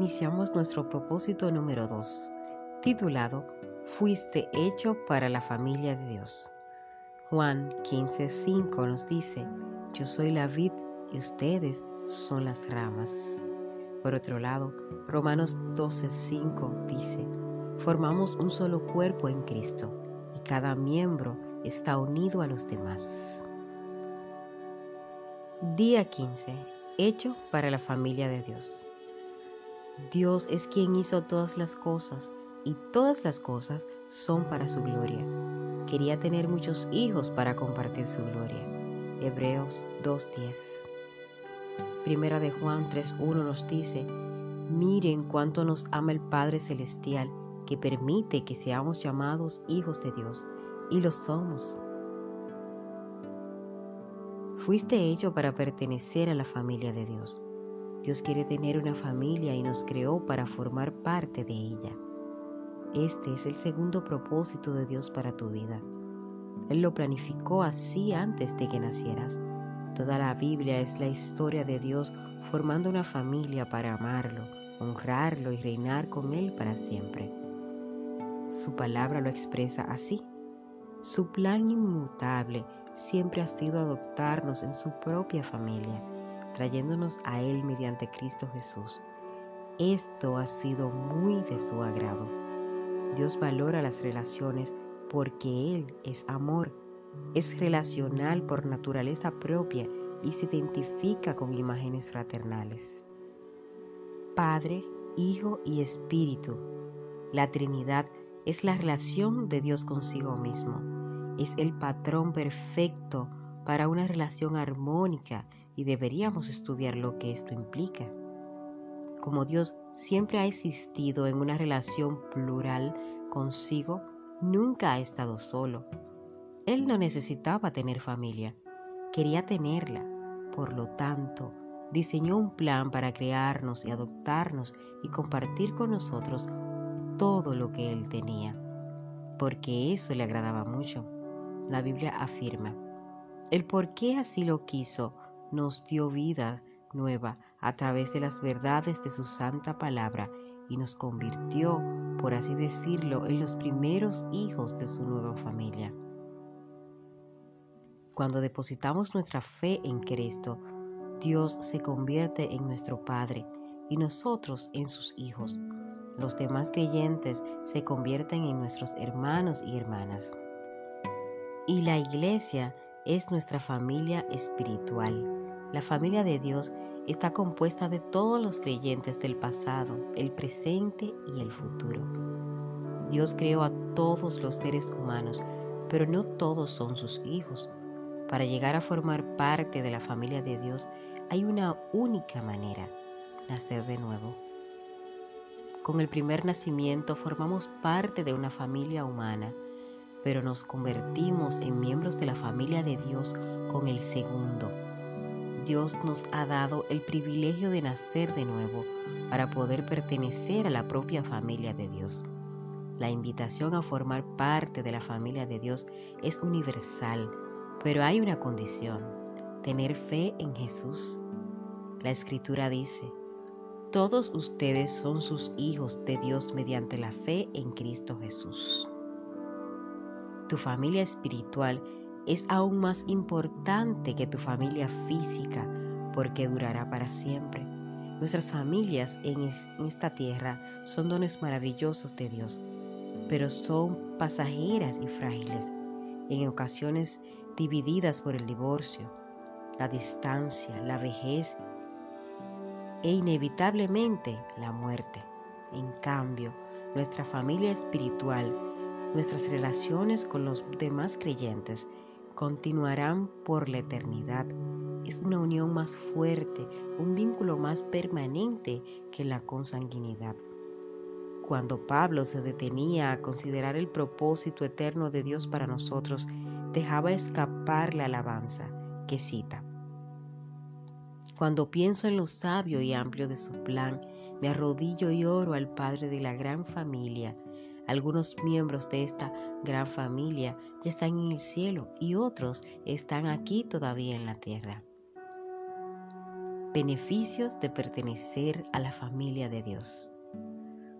iniciamos nuestro propósito número 2, titulado Fuiste hecho para la familia de Dios. Juan 15:5 nos dice, Yo soy la vid y ustedes son las ramas. Por otro lado, Romanos 12:5 dice, Formamos un solo cuerpo en Cristo y cada miembro está unido a los demás. Día 15. Hecho para la familia de Dios. Dios es quien hizo todas las cosas y todas las cosas son para su gloria. Quería tener muchos hijos para compartir su gloria. Hebreos 2.10. Primera de Juan 3.1 nos dice, miren cuánto nos ama el Padre Celestial que permite que seamos llamados hijos de Dios, y lo somos. Fuiste hecho para pertenecer a la familia de Dios. Dios quiere tener una familia y nos creó para formar parte de ella. Este es el segundo propósito de Dios para tu vida. Él lo planificó así antes de que nacieras. Toda la Biblia es la historia de Dios formando una familia para amarlo, honrarlo y reinar con Él para siempre. Su palabra lo expresa así. Su plan inmutable siempre ha sido adoptarnos en su propia familia trayéndonos a Él mediante Cristo Jesús. Esto ha sido muy de su agrado. Dios valora las relaciones porque Él es amor, es relacional por naturaleza propia y se identifica con imágenes fraternales. Padre, Hijo y Espíritu. La Trinidad es la relación de Dios consigo mismo. Es el patrón perfecto para una relación armónica y deberíamos estudiar lo que esto implica. Como Dios siempre ha existido en una relación plural consigo, nunca ha estado solo. Él no necesitaba tener familia, quería tenerla. Por lo tanto, diseñó un plan para crearnos y adoptarnos y compartir con nosotros todo lo que Él tenía, porque eso le agradaba mucho. La Biblia afirma, el por qué así lo quiso nos dio vida nueva a través de las verdades de su santa palabra y nos convirtió, por así decirlo, en los primeros hijos de su nueva familia. Cuando depositamos nuestra fe en Cristo, Dios se convierte en nuestro Padre y nosotros en sus hijos. Los demás creyentes se convierten en nuestros hermanos y hermanas. Y la iglesia es nuestra familia espiritual. La familia de Dios está compuesta de todos los creyentes del pasado, el presente y el futuro. Dios creó a todos los seres humanos, pero no todos son sus hijos. Para llegar a formar parte de la familia de Dios hay una única manera, nacer de nuevo. Con el primer nacimiento formamos parte de una familia humana, pero nos convertimos en miembros de la familia de Dios con el segundo Dios nos ha dado el privilegio de nacer de nuevo para poder pertenecer a la propia familia de Dios. La invitación a formar parte de la familia de Dios es universal, pero hay una condición, tener fe en Jesús. La escritura dice, todos ustedes son sus hijos de Dios mediante la fe en Cristo Jesús. Tu familia espiritual es aún más importante que tu familia física porque durará para siempre. Nuestras familias en, esta tierra son dones maravillosos de Dios, pero son pasajeras y frágiles, en ocasiones divididas por el divorcio, la distancia, la vejez e inevitablemente la muerte. En cambio, nuestra familia espiritual, nuestras relaciones con los demás creyentes, continuarán por la eternidad. Es una unión más fuerte, un vínculo más permanente que la consanguinidad. Cuando Pablo se detenía a considerar el propósito eterno de Dios para nosotros, dejaba escapar la alabanza que cita. Cuando pienso en lo sabio y amplio de su plan, me arrodillo y oro al Padre de la gran familia algunos miembros de esta gran familia ya están en el cielo y otros están aquí todavía en la tierra. Beneficios de pertenecer a la familia de Dios.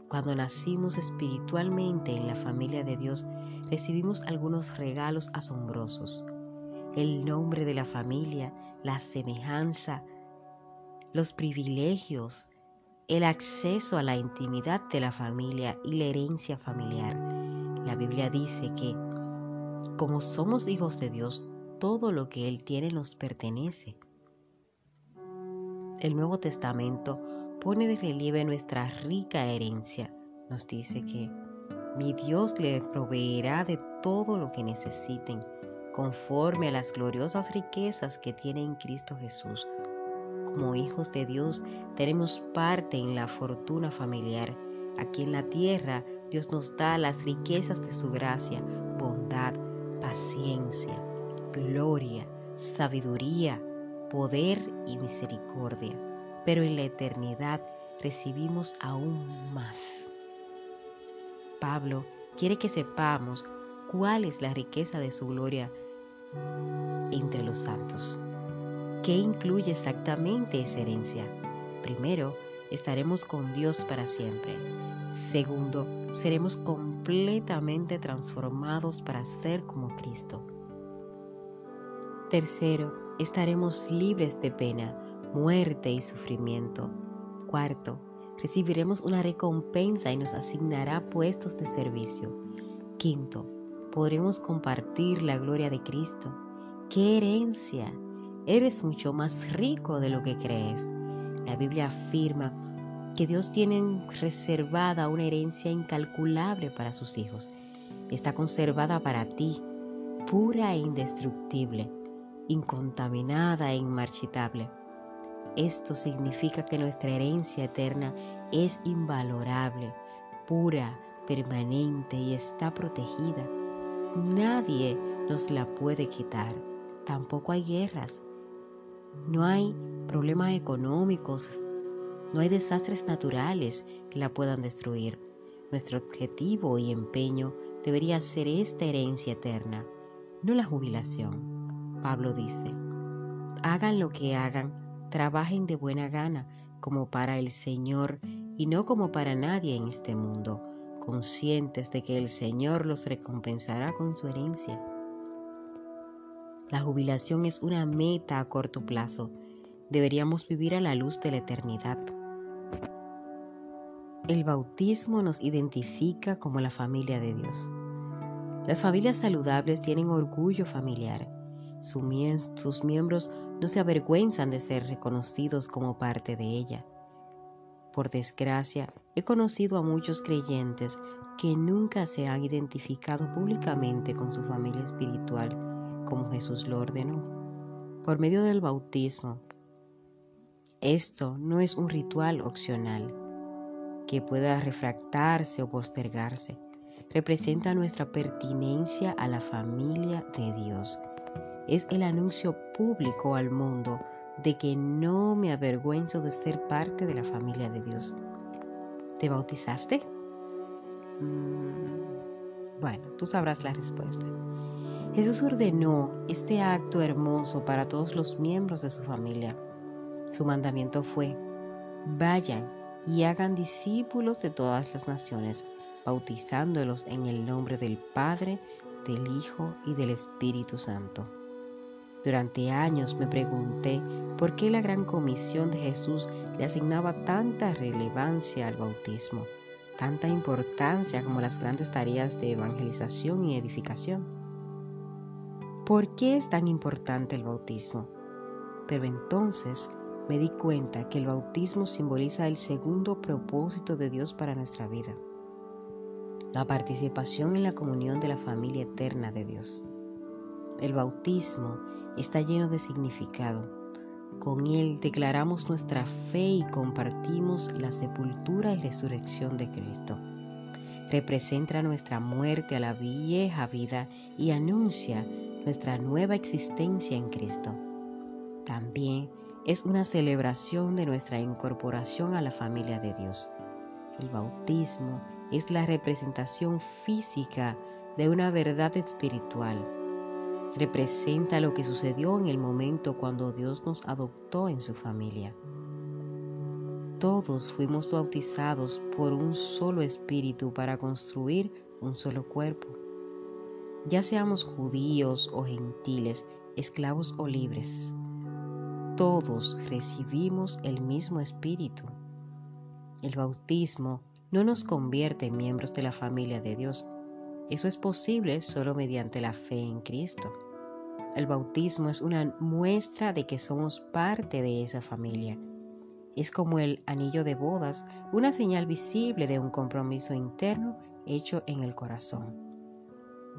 Cuando nacimos espiritualmente en la familia de Dios, recibimos algunos regalos asombrosos. El nombre de la familia, la semejanza, los privilegios, el acceso a la intimidad de la familia y la herencia familiar. La Biblia dice que como somos hijos de Dios, todo lo que Él tiene nos pertenece. El Nuevo Testamento pone de relieve nuestra rica herencia. Nos dice que mi Dios le proveerá de todo lo que necesiten, conforme a las gloriosas riquezas que tiene en Cristo Jesús. Como hijos de Dios tenemos parte en la fortuna familiar. Aquí en la tierra Dios nos da las riquezas de su gracia, bondad, paciencia, gloria, sabiduría, poder y misericordia. Pero en la eternidad recibimos aún más. Pablo quiere que sepamos cuál es la riqueza de su gloria entre los santos. ¿Qué incluye exactamente esa herencia? Primero, estaremos con Dios para siempre. Segundo, seremos completamente transformados para ser como Cristo. Tercero, estaremos libres de pena, muerte y sufrimiento. Cuarto, recibiremos una recompensa y nos asignará puestos de servicio. Quinto, podremos compartir la gloria de Cristo. ¡Qué herencia! Eres mucho más rico de lo que crees. La Biblia afirma que Dios tiene reservada una herencia incalculable para sus hijos. Está conservada para ti, pura e indestructible, incontaminada e inmarchitable. Esto significa que nuestra herencia eterna es invalorable, pura, permanente y está protegida. Nadie nos la puede quitar. Tampoco hay guerras. No hay problemas económicos, no hay desastres naturales que la puedan destruir. Nuestro objetivo y empeño debería ser esta herencia eterna, no la jubilación. Pablo dice, hagan lo que hagan, trabajen de buena gana, como para el Señor y no como para nadie en este mundo, conscientes de que el Señor los recompensará con su herencia. La jubilación es una meta a corto plazo. Deberíamos vivir a la luz de la eternidad. El bautismo nos identifica como la familia de Dios. Las familias saludables tienen orgullo familiar. Sus miembros no se avergüenzan de ser reconocidos como parte de ella. Por desgracia, he conocido a muchos creyentes que nunca se han identificado públicamente con su familia espiritual como Jesús lo ordenó. Por medio del bautismo, esto no es un ritual opcional que pueda refractarse o postergarse. Representa nuestra pertinencia a la familia de Dios. Es el anuncio público al mundo de que no me avergüenzo de ser parte de la familia de Dios. ¿Te bautizaste? Mm, bueno, tú sabrás la respuesta. Jesús ordenó este acto hermoso para todos los miembros de su familia. Su mandamiento fue, vayan y hagan discípulos de todas las naciones, bautizándolos en el nombre del Padre, del Hijo y del Espíritu Santo. Durante años me pregunté por qué la gran comisión de Jesús le asignaba tanta relevancia al bautismo, tanta importancia como las grandes tareas de evangelización y edificación. ¿Por qué es tan importante el bautismo? Pero entonces me di cuenta que el bautismo simboliza el segundo propósito de Dios para nuestra vida, la participación en la comunión de la familia eterna de Dios. El bautismo está lleno de significado. Con él declaramos nuestra fe y compartimos la sepultura y resurrección de Cristo. Representa nuestra muerte a la vieja vida y anuncia nuestra nueva existencia en Cristo. También es una celebración de nuestra incorporación a la familia de Dios. El bautismo es la representación física de una verdad espiritual. representa lo que sucedió en el momento cuando Dios nos adoptó en su familia. Todos fuimos bautizados por un solo espíritu para construir un solo cuerpo. Ya seamos judíos o gentiles, esclavos o libres, todos recibimos el mismo espíritu. El bautismo no nos convierte en miembros de la familia de Dios. Eso es posible solo mediante la fe en Cristo. El bautismo es una muestra de que somos parte de esa familia. Es como el anillo de bodas, una señal visible de un compromiso interno hecho en el corazón.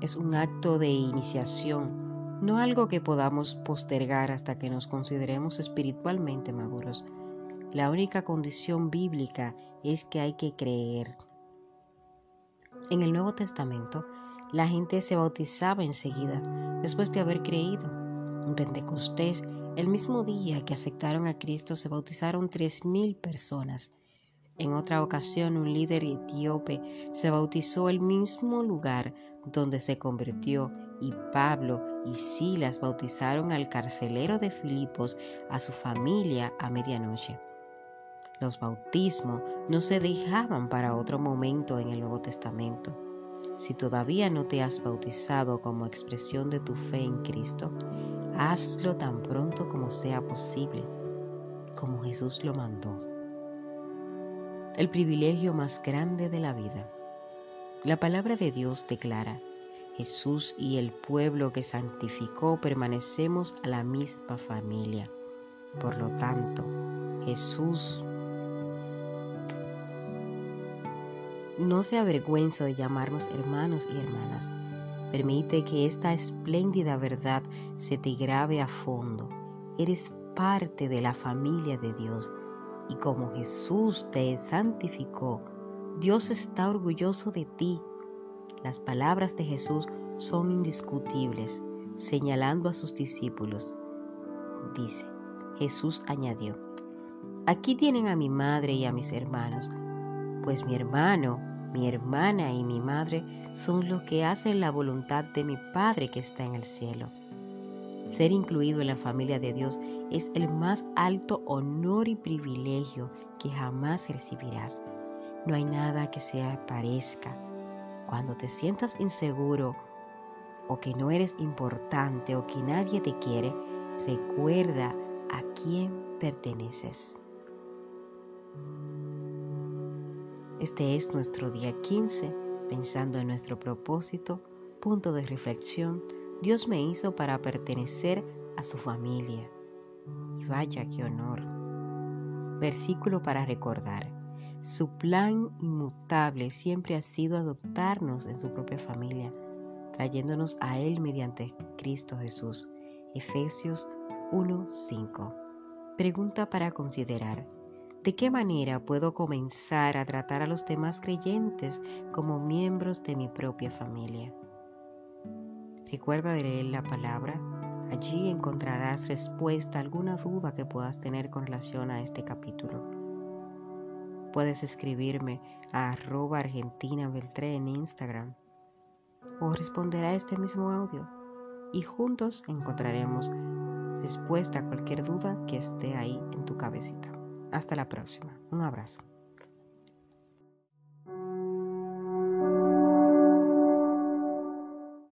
Es un acto de iniciación, no algo que podamos postergar hasta que nos consideremos espiritualmente maduros. La única condición bíblica es que hay que creer. En el Nuevo Testamento, la gente se bautizaba enseguida, después de haber creído. En Pentecostés, el mismo día que aceptaron a Cristo, se bautizaron tres mil personas. En otra ocasión, un líder etíope se bautizó el mismo lugar donde se convirtió y Pablo y Silas bautizaron al carcelero de Filipos, a su familia a medianoche. Los bautismos no se dejaban para otro momento en el Nuevo Testamento. Si todavía no te has bautizado como expresión de tu fe en Cristo, hazlo tan pronto como sea posible, como Jesús lo mandó. El privilegio más grande de la vida. La palabra de Dios declara, Jesús y el pueblo que santificó permanecemos a la misma familia. Por lo tanto, Jesús no se avergüenza de llamarnos hermanos y hermanas. Permite que esta espléndida verdad se te grabe a fondo. Eres parte de la familia de Dios y como Jesús te santificó, Dios está orgulloso de ti las palabras de Jesús son indiscutibles, señalando a sus discípulos. Dice, Jesús añadió, aquí tienen a mi madre y a mis hermanos, pues mi hermano, mi hermana y mi madre son los que hacen la voluntad de mi Padre que está en el cielo. Ser incluido en la familia de Dios es el más alto honor y privilegio que jamás recibirás. No hay nada que se parezca cuando te sientas inseguro o que no eres importante o que nadie te quiere, recuerda a quién perteneces. Este es nuestro día 15, pensando en nuestro propósito, punto de reflexión. Dios me hizo para pertenecer a su familia. Y vaya qué honor. Versículo para recordar. Su plan inmutable siempre ha sido adoptarnos en su propia familia, trayéndonos a Él mediante Cristo Jesús. Efesios 1:5. Pregunta para considerar. ¿De qué manera puedo comenzar a tratar a los demás creyentes como miembros de mi propia familia? Recuerda de leer la palabra. Allí encontrarás respuesta a alguna duda que puedas tener con relación a este capítulo. Puedes escribirme a arroba argentina beltré en Instagram o responder a este mismo audio y juntos encontraremos respuesta a cualquier duda que esté ahí en tu cabecita. Hasta la próxima. Un abrazo.